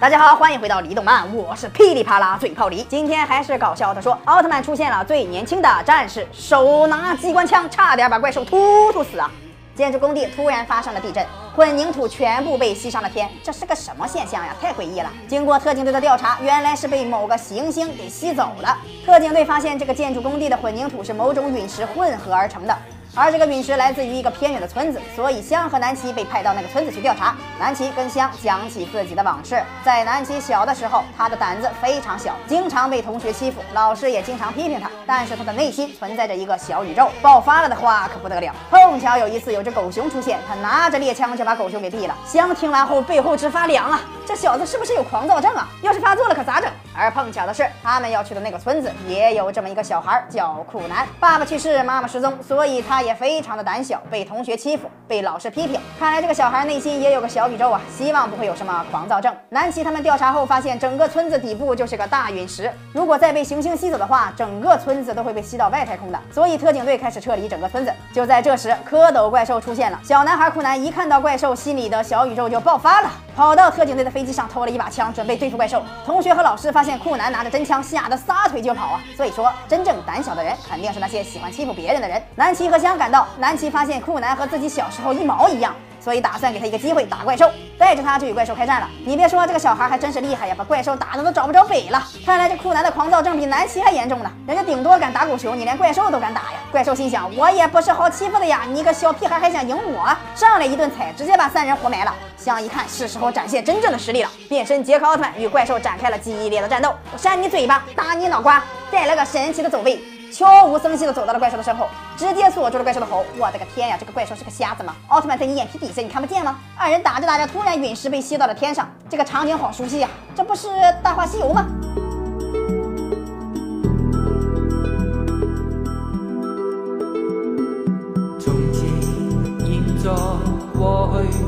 大家好，欢迎回到李动漫，我是噼里啪啦嘴炮李。今天还是搞笑的说，奥特曼出现了最年轻的战士，手拿机关枪，差点把怪兽突突死啊！建筑工地突然发生了地震，混凝土全部被吸上了天，这是个什么现象呀？太诡异了！经过特警队的调查，原来是被某个行星给吸走了。特警队发现这个建筑工地的混凝土是某种陨石混合而成的。而这个陨石来自于一个偏远的村子，所以香和南齐被派到那个村子去调查。南齐跟香讲起自己的往事，在南齐小的时候，他的胆子非常小，经常被同学欺负，老师也经常批评他。但是他的内心存在着一个小宇宙，爆发了的话可不得了。碰巧有一次有只狗熊出现，他拿着猎枪就把狗熊给毙了。香听完后背后直发凉啊，这小子是不是有狂躁症啊？要是发作了可咋整？而碰巧的是，他们要去的那个村子也有这么一个小孩，叫酷男。爸爸去世，妈妈失踪，所以他也非常的胆小，被同学欺负，被老师批评。看来这个小孩内心也有个小宇宙啊，希望不会有什么狂躁症。南齐他们调查后发现，整个村子底部就是个大陨石，如果再被行星吸走的话，整个村子都会被吸到外太空的。所以特警队开始撤离整个村子。就在这时，蝌蚪怪兽出现了。小男孩酷男一看到怪兽，心里的小宇宙就爆发了，跑到特警队的飞机上偷了一把枪，准备对付怪兽。同学和老师发现。酷男拿着真枪，吓得撒腿就跑啊！所以说，真正胆小的人肯定是那些喜欢欺负别人的人。南奇和香赶到，南奇发现酷男和自己小时候一毛一样，所以打算给他一个机会打怪兽，带着他就与怪兽开战了。你别说，这个小孩还真是厉害呀，把怪兽打的都找不着北了。看来这酷男的狂躁症比南齐还严重呢，人家顶多敢打狗熊，你连怪兽都敢打呀！怪兽心想，我也不是好欺负的呀，你个小屁孩还想赢我？上来一顿踩，直接把三人活埋了。香一看是时候展现真正的实力了，变身杰克奥特曼与怪兽展开了激烈的战斗。我扇你嘴巴，打你脑瓜，再来个神奇的走位，悄无声息的走到了怪兽的身后，直接锁住了怪兽的喉。我的个天呀，这个怪兽是个瞎子吗？奥特曼在你眼皮底下，你看不见吗？二人打着打着，突然陨石被吸到了天上，这个场景好熟悉呀，这不是《大话西游》吗？从前、现在、过去。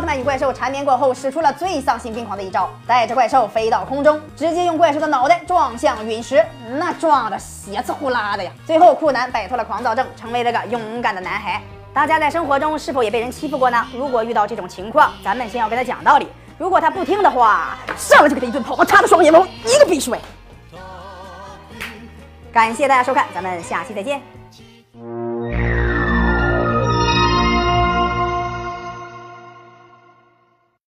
奥特曼与怪兽缠绵过后，使出了最丧心病狂的一招，带着怪兽飞到空中，直接用怪兽的脑袋撞向陨石，那撞的血呲呼啦的呀！最后酷男摆脱了狂躁症，成为了个勇敢的男孩。大家在生活中是否也被人欺负过呢？如果遇到这种情况，咱们先要跟他讲道理。如果他不听的话，上来就给他一顿炮，插的双眼龙一个必输。感谢大家收看，咱们下期再见。